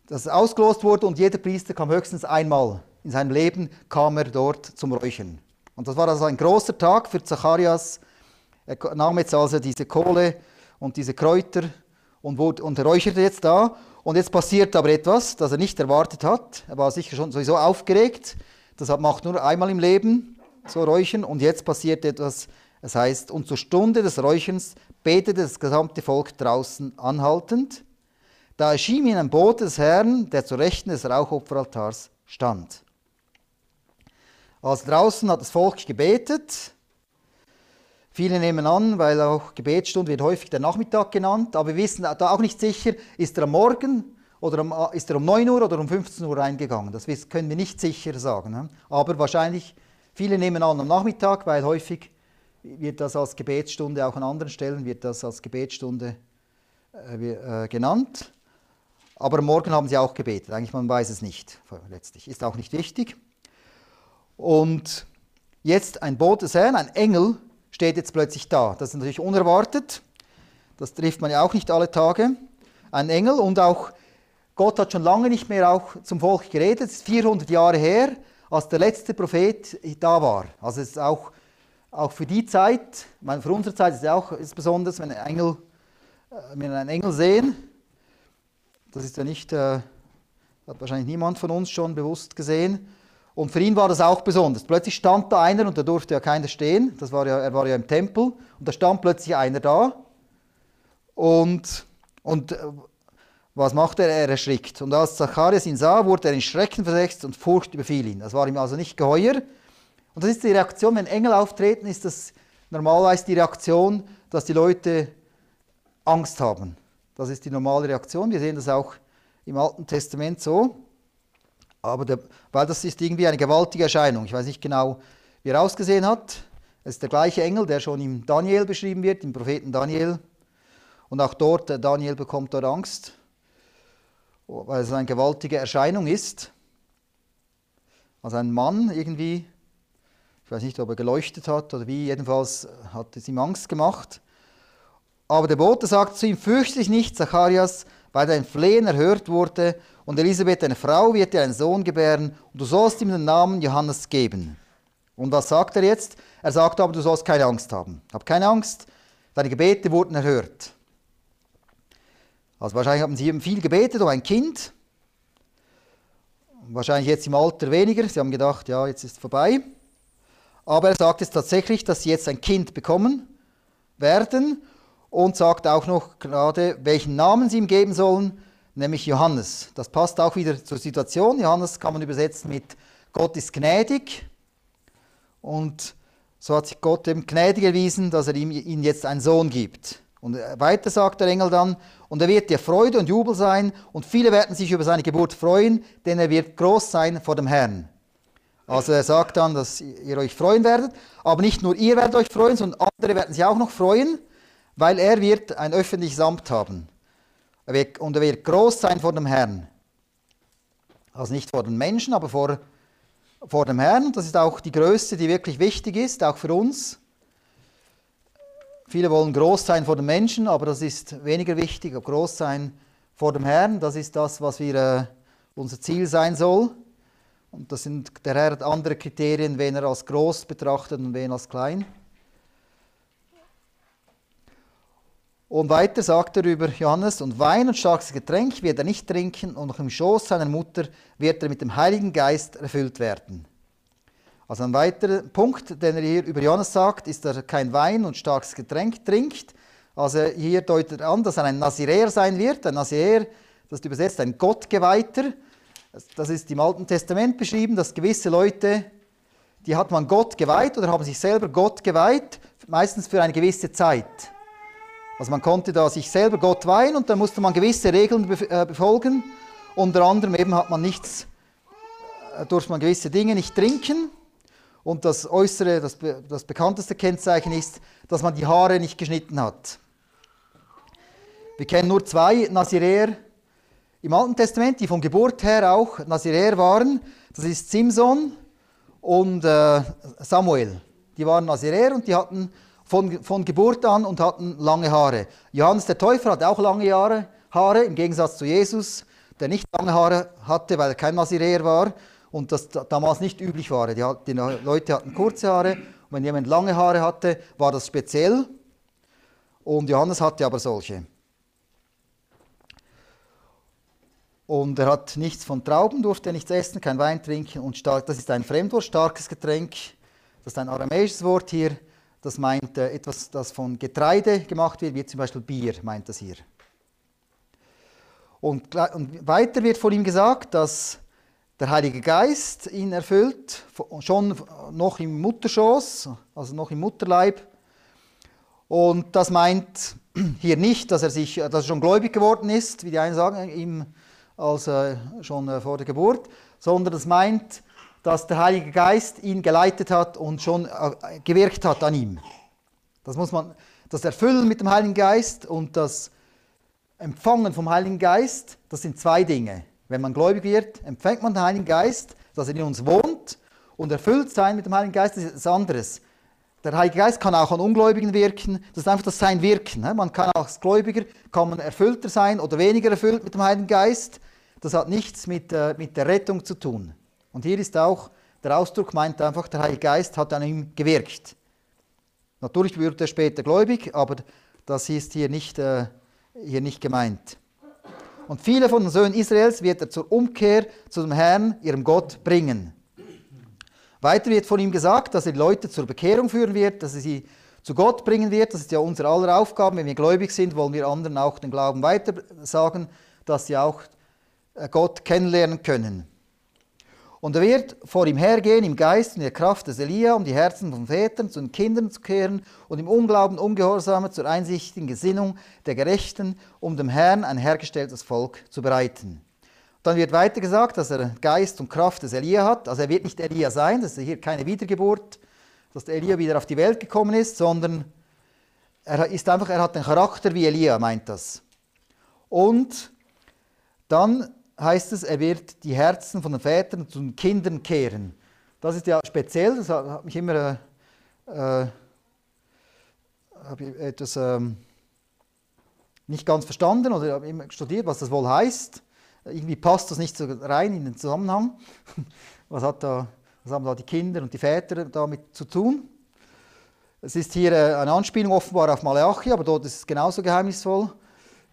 das ausgelost wurde und jeder Priester kam höchstens einmal in seinem Leben kam er dort zum Räuchern. Und das war also ein großer Tag für Zacharias. Er nahm jetzt also diese Kohle und diese Kräuter und, wurde, und räucherte jetzt da und jetzt passiert aber etwas, das er nicht erwartet hat. Er war sicher schon sowieso aufgeregt. Das macht nur einmal im Leben, so Räuchern. Und jetzt passiert etwas, es heißt, und zur Stunde des Räucherns betete das gesamte Volk draußen anhaltend. Da erschien ihm ein Bote des Herrn, der zur Rechten des Rauchopferaltars stand. Also draußen hat das Volk gebetet. Viele nehmen an, weil auch Gebetsstunde wird häufig der Nachmittag genannt, aber wir wissen da auch nicht sicher, ist er am Morgen oder um, ist er um 9 Uhr oder um 15 Uhr reingegangen. Das können wir nicht sicher sagen. Ne? Aber wahrscheinlich, viele nehmen an am Nachmittag, weil häufig wird das als Gebetsstunde, auch an anderen Stellen wird das als Gebetsstunde äh, äh, genannt. Aber am Morgen haben sie auch gebetet. Eigentlich, man weiß es nicht letztlich. Ist auch nicht wichtig. Und jetzt ein Boot des Herrn, ein Engel, steht jetzt plötzlich da. Das ist natürlich unerwartet. Das trifft man ja auch nicht alle Tage. Ein Engel und auch Gott hat schon lange nicht mehr auch zum Volk geredet. Es ist 400 Jahre her, als der letzte Prophet da war. Also es ist auch, auch für die Zeit, meine, für unsere Zeit ist es auch ist besonders, wenn, ein Engel, äh, wenn wir einen Engel sehen. Das ist ja nicht, äh, hat wahrscheinlich niemand von uns schon bewusst gesehen. Und für ihn war das auch besonders. Plötzlich stand da einer und da durfte ja keiner stehen. Das war ja, er war ja im Tempel und da stand plötzlich einer da. Und, und äh, was macht er? Er erschrickt. Und als Zacharias ihn sah, wurde er in Schrecken versetzt und Furcht überfiel ihn. Das war ihm also nicht geheuer. Und das ist die Reaktion, wenn Engel auftreten, ist das normalerweise die Reaktion, dass die Leute Angst haben. Das ist die normale Reaktion. Wir sehen das auch im Alten Testament so. Aber der, weil das ist irgendwie eine gewaltige Erscheinung. Ich weiß nicht genau, wie er ausgesehen hat. Es ist der gleiche Engel, der schon im Daniel beschrieben wird, im Propheten Daniel. Und auch dort, Daniel bekommt dort Angst, weil es eine gewaltige Erscheinung ist. Also ein Mann irgendwie, ich weiß nicht, ob er geleuchtet hat oder wie, jedenfalls hat es ihm Angst gemacht. Aber der Bote sagt zu ihm, fürchte dich nicht, Zacharias, weil dein Flehen erhört wurde und Elisabeth, deine Frau, wird dir einen Sohn gebären und du sollst ihm den Namen Johannes geben. Und was sagt er jetzt? Er sagt aber, du sollst keine Angst haben. Hab keine Angst, deine Gebete wurden erhört. Also wahrscheinlich haben sie viel gebetet um ein Kind. Wahrscheinlich jetzt im Alter weniger. Sie haben gedacht, ja, jetzt ist es vorbei. Aber er sagt jetzt tatsächlich, dass sie jetzt ein Kind bekommen werden und sagt auch noch gerade, welchen Namen sie ihm geben sollen nämlich Johannes. Das passt auch wieder zur Situation. Johannes kann man übersetzen mit Gott ist gnädig. Und so hat sich Gott eben gnädig erwiesen, dass er ihm, ihm jetzt einen Sohn gibt. Und weiter sagt der Engel dann, und er wird dir Freude und Jubel sein, und viele werden sich über seine Geburt freuen, denn er wird groß sein vor dem Herrn. Also er sagt dann, dass ihr euch freuen werdet, aber nicht nur ihr werdet euch freuen, sondern andere werden sich auch noch freuen, weil er wird ein öffentliches Amt haben. Und er wird groß sein vor dem Herrn. Also nicht vor den Menschen, aber vor, vor dem Herrn. Das ist auch die Größe, die wirklich wichtig ist, auch für uns. Viele wollen groß sein vor den Menschen, aber das ist weniger wichtig. Groß sein vor dem Herrn, das ist das, was wir, äh, unser Ziel sein soll. Und das sind, der Herr hat andere Kriterien, wen er als groß betrachtet und wen als klein. Und weiter sagt er über Johannes, und Wein und starkes Getränk wird er nicht trinken, und noch im Schoß seiner Mutter wird er mit dem Heiligen Geist erfüllt werden. Also ein weiterer Punkt, den er hier über Johannes sagt, ist, dass er kein Wein und starkes Getränk trinkt. Also hier deutet er an, dass er ein Naziräer sein wird. Ein Naziräer, das ist übersetzt ein Gottgeweihter. Das ist im Alten Testament beschrieben, dass gewisse Leute, die hat man Gott geweiht oder haben sich selber Gott geweiht, meistens für eine gewisse Zeit. Also man konnte da sich selber Gott weihen und dann musste man gewisse Regeln äh, befolgen. Unter anderem eben hat man nichts, äh, durfte man gewisse Dinge nicht trinken. Und das äußere, das, das bekannteste Kennzeichen ist, dass man die Haare nicht geschnitten hat. Wir kennen nur zwei Naziräer im Alten Testament, die von Geburt her auch Naziräer waren. Das ist Simson und äh, Samuel. Die waren Naziräer und die hatten von, von Geburt an und hatten lange Haare. Johannes der Täufer hatte auch lange Haare, Haare, im Gegensatz zu Jesus, der nicht lange Haare hatte, weil er kein Naziräer war und das damals nicht üblich war. Die, die Leute hatten kurze Haare und wenn jemand lange Haare hatte, war das speziell und Johannes hatte aber solche. Und er hat nichts von Trauben, durfte nichts essen, kein Wein trinken und stark, das ist ein Fremdwort, starkes Getränk. Das ist ein aramäisches Wort hier. Das meint äh, etwas, das von Getreide gemacht wird, wie zum Beispiel Bier, meint das hier. Und, und weiter wird von ihm gesagt, dass der Heilige Geist ihn erfüllt, schon noch im Mutterschoß, also noch im Mutterleib. Und das meint hier nicht, dass er, sich, dass er schon gläubig geworden ist, wie die einen sagen, ihm als äh, schon äh, vor der Geburt, sondern das meint, dass der Heilige Geist ihn geleitet hat und schon äh, gewirkt hat an ihm. Das muss man, das Erfüllen mit dem Heiligen Geist und das Empfangen vom Heiligen Geist, das sind zwei Dinge. Wenn man gläubig wird, empfängt man den Heiligen Geist, dass er in uns wohnt und erfüllt sein mit dem Heiligen Geist, das ist etwas anderes. Der Heilige Geist kann auch an Ungläubigen wirken. Das ist einfach das sein Wirken. Man kann auch als Gläubiger kann man erfüllter sein oder weniger erfüllt mit dem Heiligen Geist. Das hat nichts mit, äh, mit der Rettung zu tun. Und hier ist auch der Ausdruck, meint einfach, der Heilige Geist hat an ihm gewirkt. Natürlich wird er später gläubig, aber das ist hier nicht, äh, hier nicht gemeint. Und viele von den Söhnen Israels wird er zur Umkehr zu dem Herrn, ihrem Gott, bringen. Weiter wird von ihm gesagt, dass er die Leute zur Bekehrung führen wird, dass er sie zu Gott bringen wird. Das ist ja unsere aller Aufgabe. Wenn wir gläubig sind, wollen wir anderen auch den Glauben weiter sagen, dass sie auch äh, Gott kennenlernen können. Und er wird vor ihm hergehen im Geist und in der Kraft des Elia, um die Herzen von Vätern zu den Kindern zu kehren und im Unglauben Ungehorsame zur einsichtigen Gesinnung der Gerechten, um dem Herrn ein hergestelltes Volk zu bereiten. Dann wird weiter gesagt, dass er Geist und Kraft des Elia hat. Also er wird nicht Elia sein, das ist hier keine Wiedergeburt, dass der Elia wieder auf die Welt gekommen ist, sondern er ist einfach, er hat den Charakter wie Elia, meint das. Und dann heißt es, er wird die Herzen von den Vätern zu den Kindern kehren. Das ist ja speziell, das hat mich immer äh, äh etwas äh, nicht ganz verstanden oder habe immer studiert, was das wohl heißt. Irgendwie passt das nicht so rein in den Zusammenhang. Was, hat da, was haben da die Kinder und die Väter damit zu tun? Es ist hier äh, eine Anspielung offenbar auf Malachi, aber dort ist es genauso geheimnisvoll.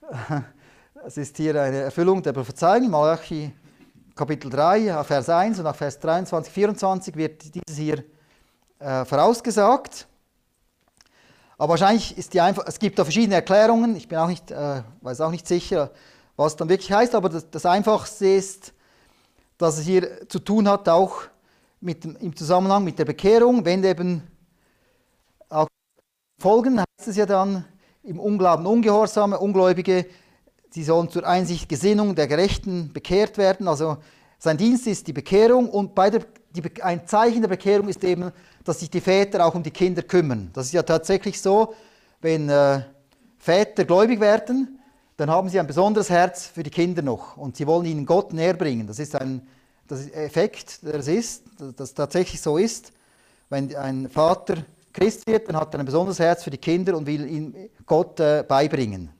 Es ist hier eine Erfüllung der Prophezeiung. Malachi Kapitel 3, Vers 1 und nach Vers 23, 24 wird dieses hier äh, vorausgesagt. Aber wahrscheinlich ist die einfach, es gibt da verschiedene Erklärungen. Ich bin auch nicht, äh, weiß auch nicht sicher, was dann wirklich heißt, aber das, das Einfachste ist, dass es hier zu tun hat auch mit, im Zusammenhang mit der Bekehrung, wenn eben auch Folgen, heißt es ja dann, im Unglauben Ungehorsame, Ungläubige Sie sollen zur Einsicht Gesinnung der Gerechten bekehrt werden. Also sein Dienst ist die Bekehrung und bei der, die, ein Zeichen der Bekehrung ist eben, dass sich die Väter auch um die Kinder kümmern. Das ist ja tatsächlich so, wenn äh, Väter gläubig werden, dann haben sie ein besonderes Herz für die Kinder noch und sie wollen ihnen Gott näher bringen. Das ist ein das ist Effekt, der es ist, das tatsächlich so ist. Wenn ein Vater Christ wird, dann hat er ein besonderes Herz für die Kinder und will ihnen Gott äh, beibringen.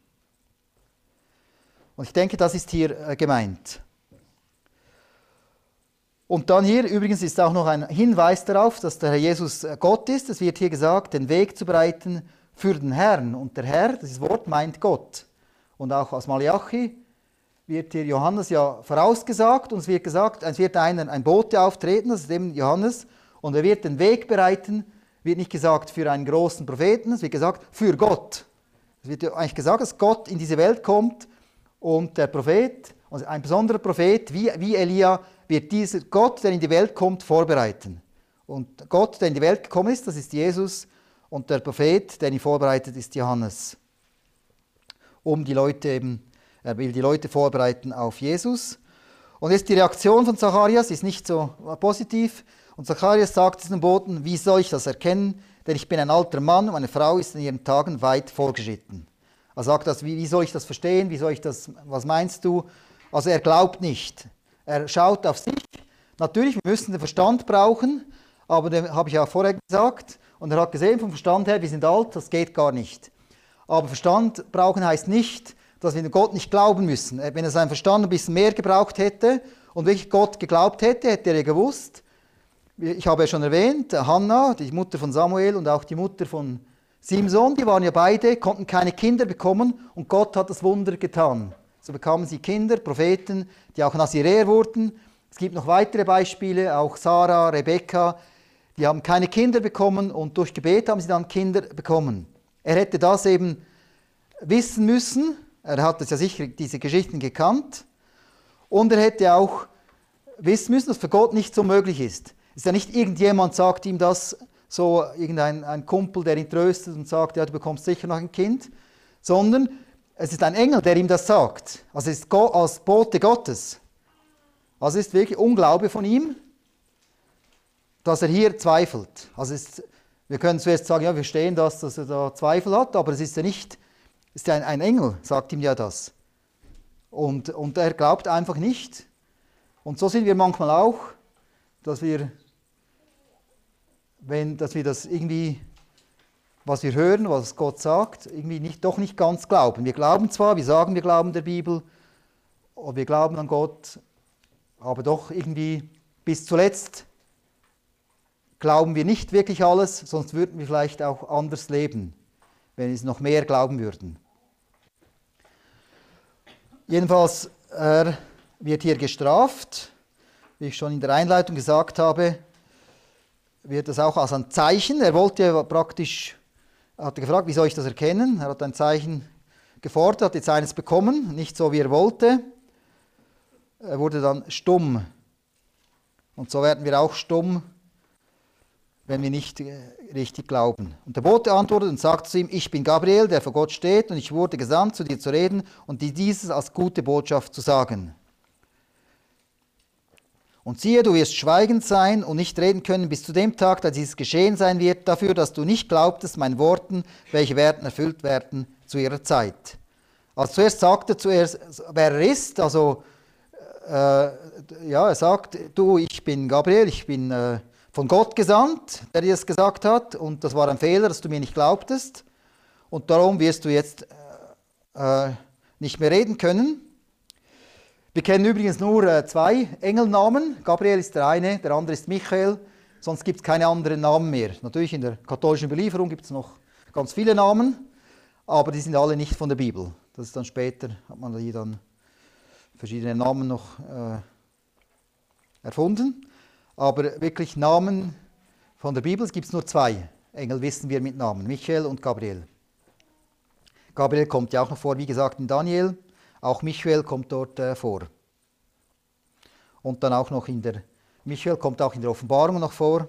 Und ich denke, das ist hier äh, gemeint. Und dann hier übrigens ist auch noch ein Hinweis darauf, dass der Herr Jesus äh, Gott ist. Es wird hier gesagt, den Weg zu bereiten für den Herrn. Und der Herr, dieses Wort meint Gott. Und auch aus Malachi wird hier Johannes ja vorausgesagt und es wird gesagt, es wird einer, ein Bote auftreten, das ist eben Johannes, und er wird den Weg bereiten, wird nicht gesagt für einen großen Propheten, es wird gesagt für Gott. Es wird eigentlich gesagt, dass Gott in diese Welt kommt und der Prophet, also ein besonderer Prophet wie, wie Elia, wird dieser Gott, der in die Welt kommt, vorbereiten. Und Gott, der in die Welt gekommen ist, das ist Jesus, und der Prophet, der ihn vorbereitet, ist Johannes. Um die Leute eben, er will die Leute vorbereiten auf Jesus. Und jetzt die Reaktion von Zacharias ist nicht so positiv. Und Zacharias sagt zu den Boten, wie soll ich das erkennen? Denn ich bin ein alter Mann und meine Frau ist in ihren Tagen weit vorgeschritten. Er sagt das, wie, wie soll ich das verstehen? Wie soll ich das, was meinst du? Also er glaubt nicht. Er schaut auf sich. Natürlich, wir müssen den Verstand brauchen, aber den habe ich auch vorher gesagt. Und er hat gesehen, vom Verstand her, wir sind alt, das geht gar nicht. Aber Verstand brauchen heißt nicht, dass wir Gott nicht glauben müssen. Wenn er seinen Verstand ein bisschen mehr gebraucht hätte und wirklich Gott geglaubt hätte, hätte er ja gewusst. Ich habe ja schon erwähnt, Hannah, die Mutter von Samuel und auch die Mutter von Simson, die waren ja beide, konnten keine Kinder bekommen und Gott hat das Wunder getan. So bekamen sie Kinder, Propheten, die auch Naziräer wurden. Es gibt noch weitere Beispiele, auch Sarah, Rebekka, die haben keine Kinder bekommen und durch Gebet haben sie dann Kinder bekommen. Er hätte das eben wissen müssen, er hat es ja sicher diese Geschichten gekannt und er hätte auch wissen müssen, dass für Gott nicht so möglich ist. Es ist ja nicht irgendjemand sagt ihm das, so irgendein ein Kumpel, der ihn tröstet und sagt, ja, du bekommst sicher noch ein Kind, sondern es ist ein Engel, der ihm das sagt. Also es ist Gott, als Bote Gottes. Also es ist wirklich Unglaube von ihm, dass er hier zweifelt. Also ist, wir können zuerst sagen, ja, wir verstehen das, dass er da Zweifel hat, aber es ist ja nicht, es ist ja ein, ein Engel, sagt ihm ja das. Und, und er glaubt einfach nicht. Und so sind wir manchmal auch, dass wir, wenn, dass wir das irgendwie was wir hören, was Gott sagt, irgendwie nicht, doch nicht ganz glauben. Wir glauben zwar, wir sagen, wir glauben der Bibel, oder wir glauben an Gott, aber doch irgendwie bis zuletzt glauben wir nicht wirklich alles, sonst würden wir vielleicht auch anders leben, wenn wir es noch mehr glauben würden. Jedenfalls, er wird hier gestraft, wie ich schon in der Einleitung gesagt habe, wird das auch als ein Zeichen. Er wollte praktisch er hat gefragt, wie soll ich das erkennen? Er hat ein Zeichen gefordert, hat jetzt eines bekommen, nicht so wie er wollte. Er wurde dann stumm. Und so werden wir auch stumm, wenn wir nicht äh, richtig glauben. Und der Bote antwortet und sagt zu ihm, ich bin Gabriel, der vor Gott steht, und ich wurde gesandt, zu dir zu reden und dir dieses als gute Botschaft zu sagen. Und siehe, du wirst schweigend sein und nicht reden können bis zu dem Tag, da dieses geschehen sein wird, dafür, dass du nicht glaubtest meinen Worten, welche werden erfüllt werden zu ihrer Zeit. Also zuerst sagte zuerst, wer er ist, also äh, ja, er sagt, du, ich bin Gabriel, ich bin äh, von Gott gesandt, der dir das gesagt hat, und das war ein Fehler, dass du mir nicht glaubtest, und darum wirst du jetzt äh, äh nicht mehr reden können. Wir kennen übrigens nur äh, zwei Engelnamen. Gabriel ist der eine, der andere ist Michael. Sonst gibt es keine anderen Namen mehr. Natürlich in der katholischen Belieferung gibt es noch ganz viele Namen, aber die sind alle nicht von der Bibel. Das ist dann später, hat man hier dann verschiedene Namen noch äh, erfunden. Aber wirklich Namen von der Bibel gibt es nur zwei. Engel wissen wir mit Namen, Michael und Gabriel. Gabriel kommt ja auch noch vor, wie gesagt, in Daniel. Auch Michael kommt dort äh, vor. Und dann auch noch in der, Michael kommt auch in der Offenbarung noch vor.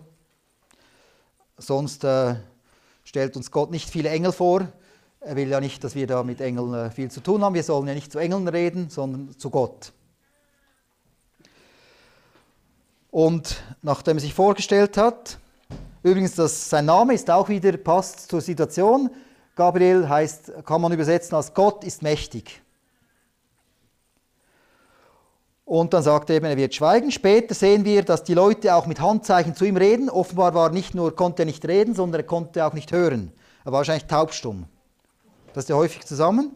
Sonst äh, stellt uns Gott nicht viele Engel vor. Er will ja nicht, dass wir da mit Engeln äh, viel zu tun haben. Wir sollen ja nicht zu Engeln reden, sondern zu Gott. Und nachdem er sich vorgestellt hat, übrigens, das, sein Name ist auch wieder, passt zur Situation. Gabriel heißt, kann man übersetzen als Gott ist mächtig. Und dann sagt er eben, er wird schweigen. Später sehen wir, dass die Leute auch mit Handzeichen zu ihm reden. Offenbar war nicht nur, konnte er nicht reden, sondern er konnte auch nicht hören. Er war wahrscheinlich taubstumm. Das ist ja häufig zusammen.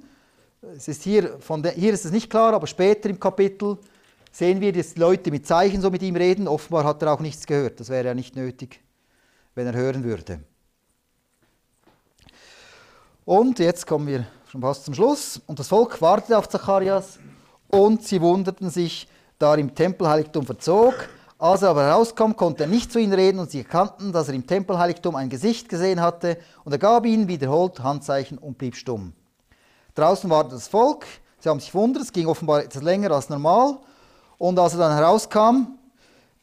Es ist hier, von der, hier ist es nicht klar, aber später im Kapitel sehen wir, dass Leute mit Zeichen so mit ihm reden. Offenbar hat er auch nichts gehört. Das wäre ja nicht nötig, wenn er hören würde. Und jetzt kommen wir schon fast zum Schluss. Und das Volk wartete auf Zacharias und sie wunderten sich, da er im Tempelheiligtum verzog. Als er aber herauskam, konnte er nicht zu ihnen reden und sie erkannten, dass er im Tempelheiligtum ein Gesicht gesehen hatte und er gab ihnen wiederholt Handzeichen und blieb stumm. Draußen wartete das Volk, sie haben sich wundert, es ging offenbar etwas länger als normal und als er dann herauskam,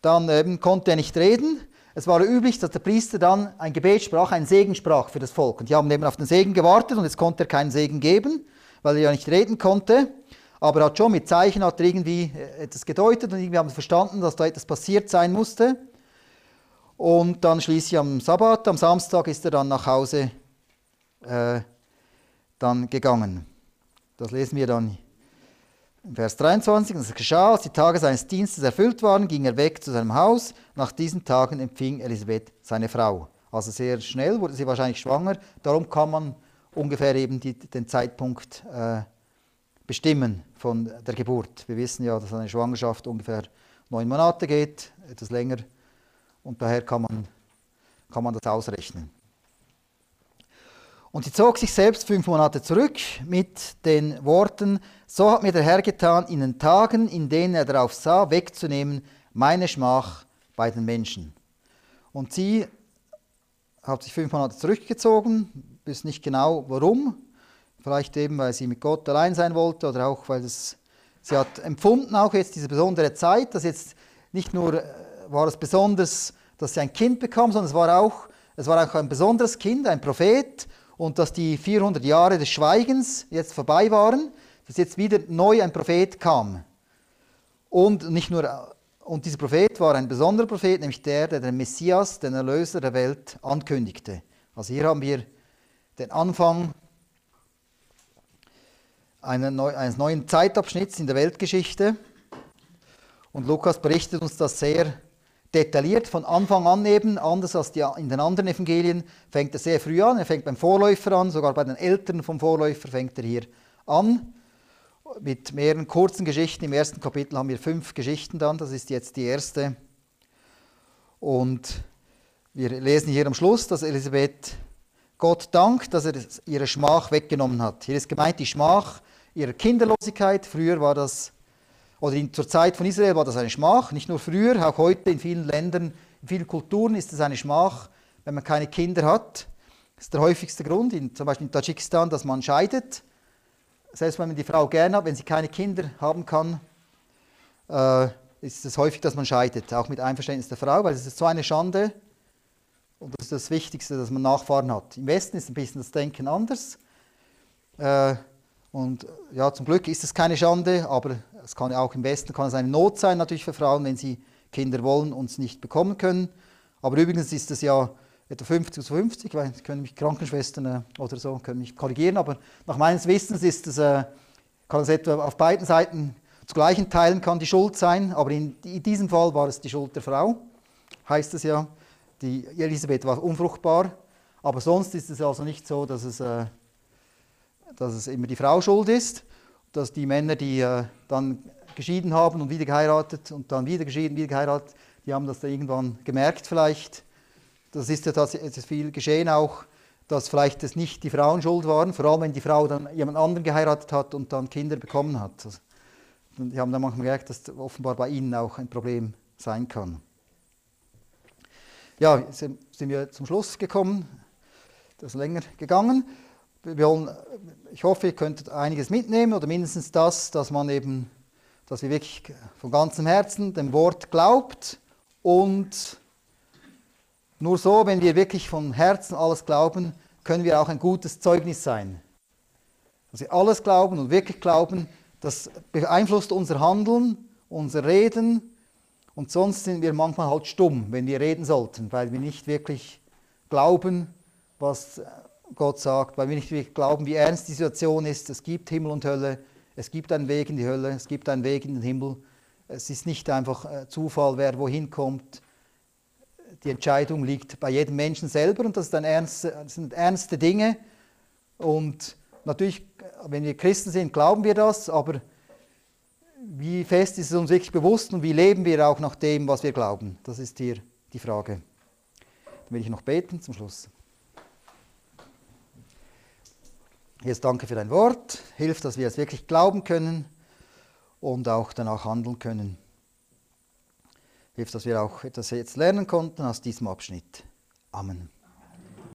dann ähm, konnte er nicht reden es war üblich, dass der Priester dann ein Gebet sprach, einen Segen sprach für das Volk. Und die haben eben auf den Segen gewartet und jetzt konnte er keinen Segen geben, weil er ja nicht reden konnte. Aber er hat schon mit Zeichen hat irgendwie äh, etwas gedeutet und irgendwie haben sie verstanden, dass da etwas passiert sein musste. Und dann schließlich am Sabbat, am Samstag ist er dann nach Hause äh, dann gegangen. Das lesen wir dann Vers 23, und es geschah, als die Tage seines Dienstes erfüllt waren, ging er weg zu seinem Haus. Nach diesen Tagen empfing Elisabeth seine Frau. Also sehr schnell wurde sie wahrscheinlich schwanger. Darum kann man ungefähr eben die, den Zeitpunkt äh, bestimmen von der Geburt. Wir wissen ja, dass eine Schwangerschaft ungefähr neun Monate geht, etwas länger. Und daher kann man, kann man das ausrechnen. Und sie zog sich selbst fünf Monate zurück mit den Worten, so hat mir der Herr getan, in den Tagen, in denen er darauf sah, wegzunehmen meine Schmach bei den Menschen. Und sie hat sich fünf Monate zurückgezogen, wissen nicht genau warum, vielleicht eben, weil sie mit Gott allein sein wollte oder auch, weil es, sie hat empfunden, auch jetzt diese besondere Zeit, dass jetzt nicht nur äh, war es besonders, dass sie ein Kind bekam, sondern es war auch, es war auch ein besonderes Kind, ein Prophet und dass die 400 Jahre des Schweigens jetzt vorbei waren, dass jetzt wieder neu ein Prophet kam. Und nicht nur und dieser Prophet war ein besonderer Prophet, nämlich der, der den Messias, den Erlöser der Welt, ankündigte. Also hier haben wir den Anfang eines neuen Zeitabschnitts in der Weltgeschichte. Und Lukas berichtet uns das sehr detailliert von Anfang an eben, anders als die, in den anderen Evangelien, fängt er sehr früh an. Er fängt beim Vorläufer an, sogar bei den Eltern vom Vorläufer fängt er hier an. Mit mehreren kurzen Geschichten. Im ersten Kapitel haben wir fünf Geschichten dann, das ist jetzt die erste. Und wir lesen hier am Schluss, dass Elisabeth Gott dankt, dass er ihre Schmach weggenommen hat. Hier ist gemeint die Schmach ihrer Kinderlosigkeit. Früher war das oder in, zur Zeit von Israel war das eine Schmach, nicht nur früher, auch heute in vielen Ländern, in vielen Kulturen ist es eine Schmach, wenn man keine Kinder hat. Das ist der häufigste Grund, in, zum Beispiel in Tadschikistan, dass man scheidet. Selbst wenn man die Frau gerne hat, wenn sie keine Kinder haben kann, äh, ist es häufig, dass man scheidet, auch mit Einverständnis der Frau, weil es ist so eine Schande und das ist das Wichtigste, dass man Nachfahren hat. Im Westen ist ein bisschen das Denken anders. Äh, und ja, zum Glück ist es keine Schande, aber es kann auch im Westen kann es eine Not sein natürlich für Frauen, wenn sie Kinder wollen und es nicht bekommen können. Aber übrigens ist es ja etwa 50 zu 50, weil können mich Krankenschwestern äh, oder so können mich korrigieren, aber nach meines Wissens ist es, äh, kann es etwa auf beiden Seiten zu gleichen Teilen kann die Schuld sein, aber in, in diesem Fall war es die Schuld der Frau, heißt es ja. Die Elisabeth war unfruchtbar, aber sonst ist es also nicht so, dass es äh, dass es immer die Frau schuld ist, dass die Männer, die äh, dann geschieden haben und wieder geheiratet und dann wieder geschieden, wieder geheiratet, die haben das dann irgendwann gemerkt vielleicht. Das ist ja tatsächlich viel geschehen auch, dass vielleicht es nicht die Frauen schuld waren, vor allem wenn die Frau dann jemand anderen geheiratet hat und dann Kinder bekommen hat. Also, die haben dann manchmal gemerkt, dass das offenbar bei ihnen auch ein Problem sein kann. Ja, sind wir zum Schluss gekommen. Das ist länger gegangen wollen, ich hoffe, ihr könntet einiges mitnehmen oder mindestens das, dass man eben, dass wir wirklich von ganzem Herzen dem Wort glaubt und nur so, wenn wir wirklich von Herzen alles glauben, können wir auch ein gutes Zeugnis sein. Dass wir alles glauben und wirklich glauben, das beeinflusst unser Handeln, unser Reden und sonst sind wir manchmal halt stumm, wenn wir reden sollten, weil wir nicht wirklich glauben, was Gott sagt, weil wir nicht glauben, wie ernst die Situation ist. Es gibt Himmel und Hölle, es gibt einen Weg in die Hölle, es gibt einen Weg in den Himmel. Es ist nicht einfach äh, Zufall, wer wohin kommt. Die Entscheidung liegt bei jedem Menschen selber und das, ernste, das sind ernste Dinge. Und natürlich, wenn wir Christen sind, glauben wir das, aber wie fest ist es uns wirklich bewusst und wie leben wir auch nach dem, was wir glauben? Das ist hier die Frage. Dann will ich noch beten zum Schluss. Jesus, danke für dein Wort. Hilf, dass wir es wirklich glauben können und auch danach handeln können. Hilf, dass wir auch etwas jetzt lernen konnten aus diesem Abschnitt. Amen.